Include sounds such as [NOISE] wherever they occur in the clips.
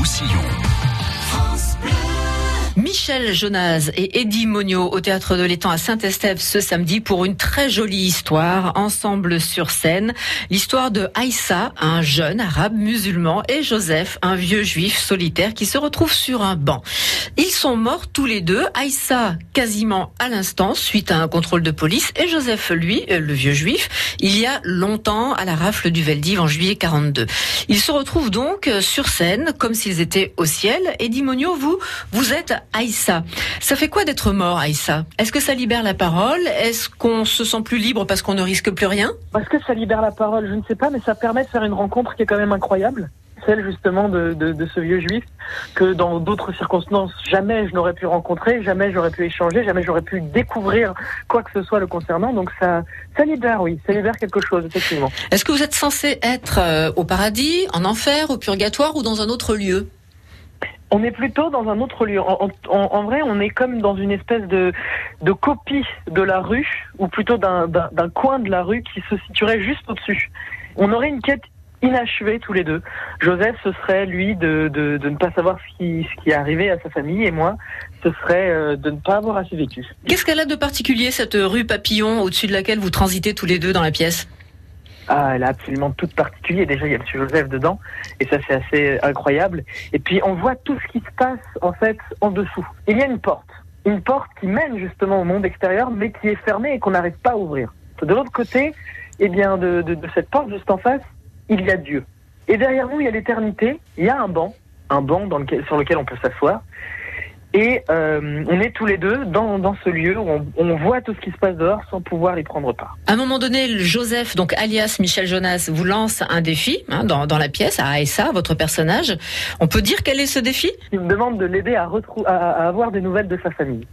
Roussillon. Michel Jonas et Eddie Monio au théâtre de l'étang à Saint-Estève ce samedi pour une très jolie histoire ensemble sur scène. L'histoire de Aïssa, un jeune arabe musulman, et Joseph, un vieux juif solitaire qui se retrouve sur un banc. Ils sont morts tous les deux. Aïssa quasiment à l'instant suite à un contrôle de police et Joseph, lui, le vieux juif, il y a longtemps à la rafle du Veldiv en juillet 42. Ils se retrouvent donc sur scène comme s'ils étaient au ciel. Eddie Monio, vous, vous êtes. Ça fait quoi d'être mort, Aïssa? Est-ce que ça libère la parole? Est-ce qu'on se sent plus libre parce qu'on ne risque plus rien? Est-ce que ça libère la parole Je ne sais pas, mais ça permet de faire une rencontre qui est quand même incroyable. Celle justement de, de, ce vieux juif que dans d'autres circonstances jamais je n'aurais pu rencontrer, jamais j'aurais pu échanger, jamais j'aurais pu découvrir quoi que ce soit le concernant. Donc ça, ça libère, oui, ça libère quelque chose effectivement. Est-ce que vous êtes censé être euh, au paradis, en enfer, au purgatoire ou dans un autre lieu? On est plutôt dans un autre lieu. En, vrai, on est comme dans une espèce de, de copie de la rue, ou plutôt d'un coin de la rue qui se situerait juste au-dessus. On aurait une quête inachevée tous les deux. Joseph, ce serait lui de, de, de ne pas savoir ce qui, ce qui est arrivé à sa famille, et moi, ce serait euh, de ne pas avoir assez vécu. Qu'est-ce qu'elle a de particulier, cette rue Papillon, au-dessus de laquelle vous transitez tous les deux dans la pièce? Ah, elle a absolument tout particulier. Déjà, il y a M. Joseph dedans, et ça, c'est assez incroyable. Et puis, on voit tout ce qui se passe, en fait, en dessous. Il y a une porte. Une porte qui mène justement au monde extérieur, mais qui est fermée et qu'on n'arrive pas à ouvrir. De l'autre côté, eh bien, de, cette porte, juste en face, il y a Dieu. Et derrière nous, il y a l'éternité, il y a un banc, un banc sur lequel on peut s'asseoir. Et euh, on est tous les deux dans, dans ce lieu où on, on, voit tout ce qui se passe dehors sans pouvoir y prendre part. À un moment donné, Joseph, donc alias Michel Jonas, vous lance un défi hein, dans, dans, la pièce, à Aessa, votre personnage. On peut dire quel est ce défi? Il me demande de l'aider à, à, à avoir des nouvelles de sa famille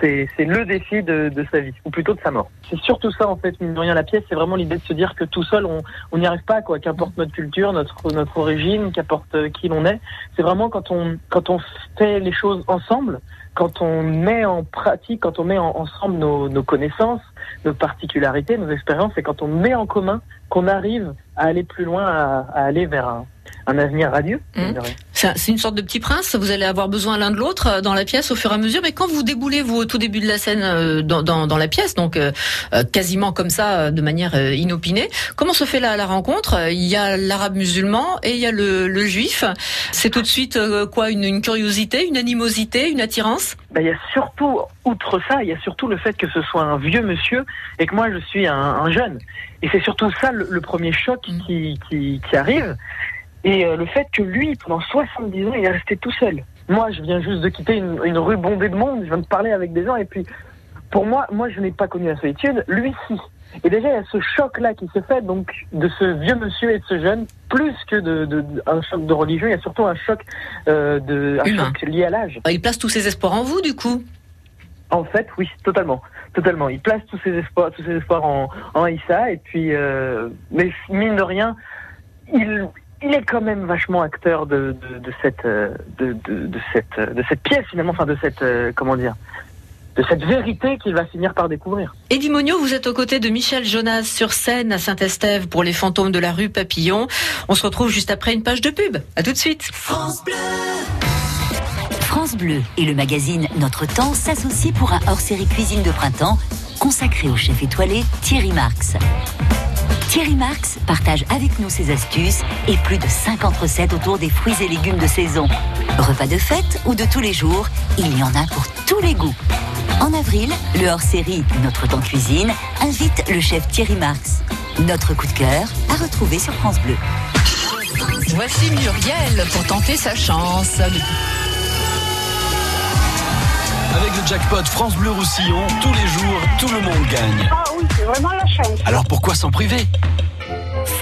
c'est le défi de, de, sa vie, ou plutôt de sa mort. C'est surtout ça, en fait, mine de rien, la pièce, c'est vraiment l'idée de se dire que tout seul, on n'y arrive pas, quoi, qu'importe notre culture, notre, notre origine, qu'importe euh, qui l'on est. C'est vraiment quand on, quand on fait les choses ensemble, quand on met en pratique, quand on met ensemble nos, nos, connaissances, nos particularités, nos expériences, et quand on met en commun qu'on arrive à aller plus loin, à, à aller vers un, un avenir radieux. Mmh. C'est une sorte de petit prince. Vous allez avoir besoin l'un de l'autre euh, dans la pièce au fur et à mesure. Mais quand vous déboulez vous au tout début de la scène euh, dans, dans, dans la pièce, donc euh, quasiment comme ça, de manière inopinée, comment se fait la, la rencontre? Il y a l'arabe musulman et il y a le, le juif. C'est tout de suite quoi une, une, curiosité, une animosité, une attirance? Ben, Il y a surtout, outre ça, il y a surtout le fait que ce soit un vieux monsieur et que moi je suis un, un jeune. Et c'est surtout ça le, le premier choc mmh. qui, qui, qui arrive. Et euh, le fait que lui, pendant 70 ans, il est resté tout seul. Moi, je viens juste de quitter une, une, rue bondée de monde, je viens de parler avec des gens, et puis, pour moi, moi, je n'ai pas connu la solitude, lui, si. Et déjà, il y a ce choc-là qui se fait, donc, de ce vieux monsieur et de ce jeune, plus que de, de, un choc de religion, il y a surtout un choc, euh, de, un choc lié à l'âge. Il place tous ses espoirs en vous, du coup? En fait, oui, totalement. Totalement. Il place tous ses espoirs, tous ses espoirs en, en Issa, et puis, euh, mais mine de rien, il, il est quand même vachement acteur de, de, de cette de, de, cette de cette pièce finalement, enfin de cette euh, comment dire de cette vérité qu'il va finir par découvrir. Eddie Monio, vous êtes aux côtés de Michel Jonas sur scène à Saint-Estève pour les fantômes de la rue Papillon. On se retrouve juste après une page de pub. À tout de suite. France Bleu. France Bleu et le magazine Notre Temps s'associent pour un hors-série cuisine de printemps consacré au chef étoilé Thierry Marx. Thierry Marx partage avec nous ses astuces et plus de 50 recettes autour des fruits et légumes de saison. Repas de fête ou de tous les jours, il y en a pour tous les goûts. En avril, le hors-série Notre temps cuisine invite le chef Thierry Marx. Notre coup de cœur à retrouver sur France Bleu. Voici Muriel pour tenter sa chance. Avec le jackpot France Bleu Roussillon, tous les jours, tout le monde gagne. Ah oui, c'est vraiment la chance. Alors pourquoi s'en priver?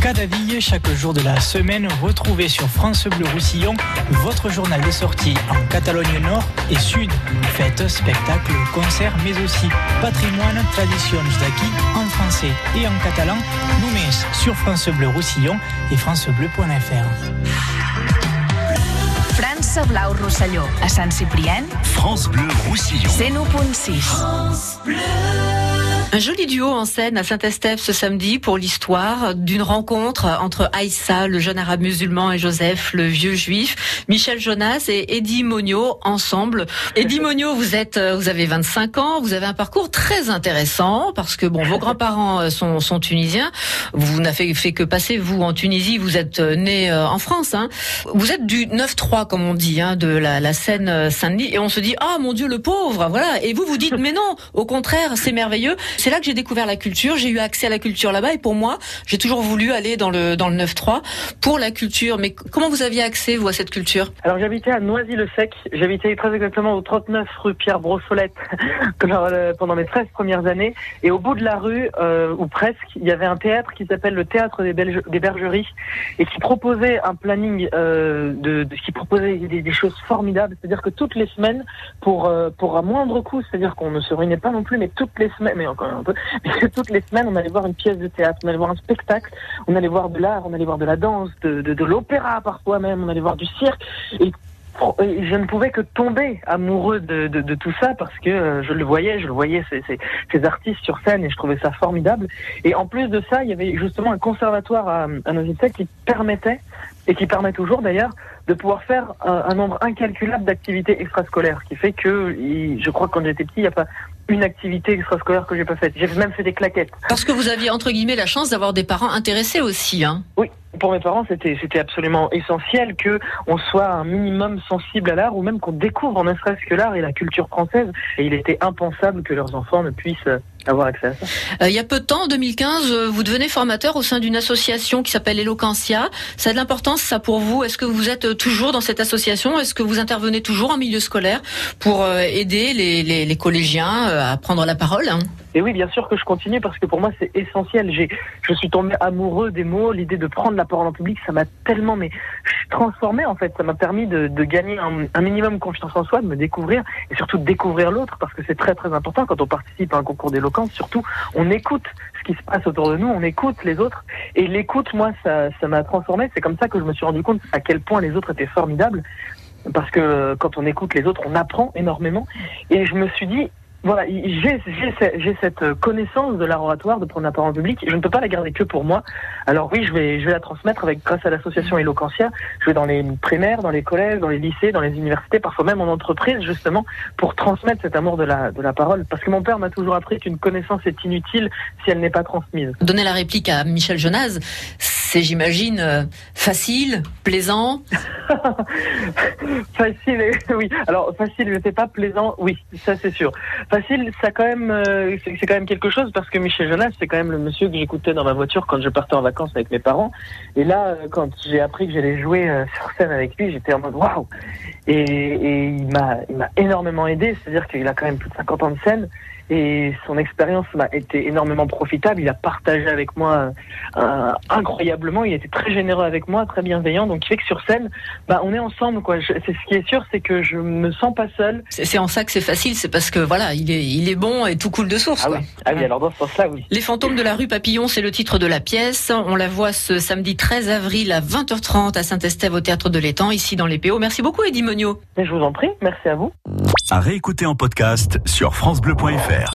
Cadavid, chaque jour de la semaine, retrouvez sur France Bleu Roussillon votre journal de sortie en Catalogne Nord et Sud. Fêtes, spectacles, concerts, mais aussi patrimoine, traditions d'acquis en français et en catalan. Nous met sur France Bleu Roussillon et francebleu.fr. France Blau Rosselló, a Sant Ciprien, France Bleu Roussillon. 101.6. Un joli duo en scène à Saint-Estèphe ce samedi pour l'histoire d'une rencontre entre Aïssa, le jeune arabe musulman, et Joseph, le vieux juif. Michel Jonas et Eddie Monio ensemble. Eddie Monio, vous êtes, euh, vous avez 25 ans, vous avez un parcours très intéressant parce que bon, vos [LAUGHS] grands-parents euh, sont, sont tunisiens. Vous n'avez fait que passer vous en Tunisie. Vous êtes euh, né en France. Hein. Vous êtes du 9-3 comme on dit, hein, de la, la scène Saint-Denis, et on se dit ah mon Dieu le pauvre, voilà. Et vous vous dites mais non, au contraire, c'est merveilleux. C'est là que j'ai découvert la culture. J'ai eu accès à la culture là-bas et pour moi, j'ai toujours voulu aller dans le dans le 9-3 pour la culture. Mais comment vous aviez accès vous à cette culture? Alors j'habitais à Noisy-le-Sec. J'habitais très exactement au 39 rue Pierre Brossolette [LAUGHS] euh, pendant mes 13 premières années. Et au bout de la rue, euh, ou presque, il y avait un théâtre qui s'appelle le Théâtre des, Bergeries et qui proposait un planning euh, de, qui proposait des, choses formidables. C'est-à-dire que toutes les semaines, pour pour un moindre coût, c'est-à-dire qu'on ne se ruinait pas non plus, mais toutes les semaines, mais encore [LAUGHS] toutes les semaines, on allait voir une pièce de théâtre, on allait voir un spectacle, on allait voir de l'art, on allait voir de la danse, de, l'opéra parfois même, on allait voir du cirque. Et je ne pouvais que tomber amoureux de, tout ça parce que euh, je le voyais, je le voyais ces, artistes sur scène et je trouvais ça formidable. Et en plus de ça, il y avait justement un conservatoire à, à Noisy-le-Sec qui permettait et qui permet toujours d'ailleurs de pouvoir faire un, un nombre incalculable d'activités extrascolaires, qui fait que je crois que quand j'étais petit, il n'y a pas une activité extrascolaire que j'ai pas faite. J'ai même fait des claquettes. Parce que vous aviez entre guillemets la chance d'avoir des parents intéressés aussi, hein. Oui, pour mes parents, c'était c'était absolument essentiel que on soit un minimum sensible à l'art ou même qu'on découvre ne serait-ce que l'art et la culture française. Et il était impensable que leurs enfants ne puissent avoir accès à ça. Euh, il y a peu de temps, en 2015, euh, vous devenez formateur au sein d'une association qui s'appelle Eloquentia. Ça a de l'importance, ça, pour vous? Est-ce que vous êtes toujours dans cette association? Est-ce que vous intervenez toujours en milieu scolaire pour euh, aider les, les, les collégiens à prendre la parole hein et oui, bien sûr que je continue parce que pour moi c'est essentiel. J'ai, je suis tombé amoureux des mots, l'idée de prendre la parole en public, ça m'a tellement mais transformé en fait. Ça m'a permis de, gagner un, un, minimum confiance en soi, de me découvrir et surtout de découvrir l'autre parce que c'est très très important quand on participe à un concours d'éloquence. Surtout, on écoute ce qui se passe autour de nous, on écoute les autres et l'écoute, moi, ça, ça m'a transformé. C'est comme ça que je me suis rendu compte à quel point les autres étaient formidables parce que quand on écoute les autres, on apprend énormément. Et je me suis dit, voilà, j'ai cette connaissance de l'art de prendre la parole en public. Je ne peux pas la garder que pour moi. Alors oui, je vais, je vais la transmettre avec grâce à l'association Eloquentia. Je vais dans les primaires, dans les collèges, dans les lycées, dans les universités, parfois même en entreprise, justement, pour transmettre cet amour de la, de la parole. Parce que mon père m'a toujours appris qu'une connaissance est inutile si elle n'est pas transmise. Donner la réplique à Michel Jonas, c'est, j'imagine, euh, facile, plaisant. [LAUGHS] facile, oui. Alors facile, je sais pas plaisant, oui, ça c'est sûr. Facile, ça quand euh, c'est quand même quelque chose parce que Michel Jonas, c'est quand même le monsieur que j'écoutais dans ma voiture quand je partais en vacances avec mes parents. Et là, euh, quand j'ai appris que j'allais jouer sur scène avec lui, j'étais en mode waouh. Et, et il m'a, il m'a énormément aidé. C'est-à-dire qu'il a quand même plus de 50 ans de scène et son expérience m'a été énormément profitable. Il a partagé avec moi euh, incroyablement. Il était très généreux avec moi, très bienveillant. Donc, il fait que sur scène, bah, on est ensemble. Quoi. C'est ce qui est sûr, c'est que je me sens pas seul. C'est en ça que c'est facile. C'est parce que voilà, il est, il est bon et tout coule de source. Ah, Oui. ah oui, alors dans ce sens-là, oui. Les fantômes de la rue Papillon, c'est le titre de la pièce. On la voit ce samedi 13 avril à 20h30 à Saint-Estève au théâtre de l'Étang, ici dans les PO. Merci beaucoup, Eddie Monio. Je vous en prie. Merci à vous. À réécouter en podcast sur FranceBleu.fr.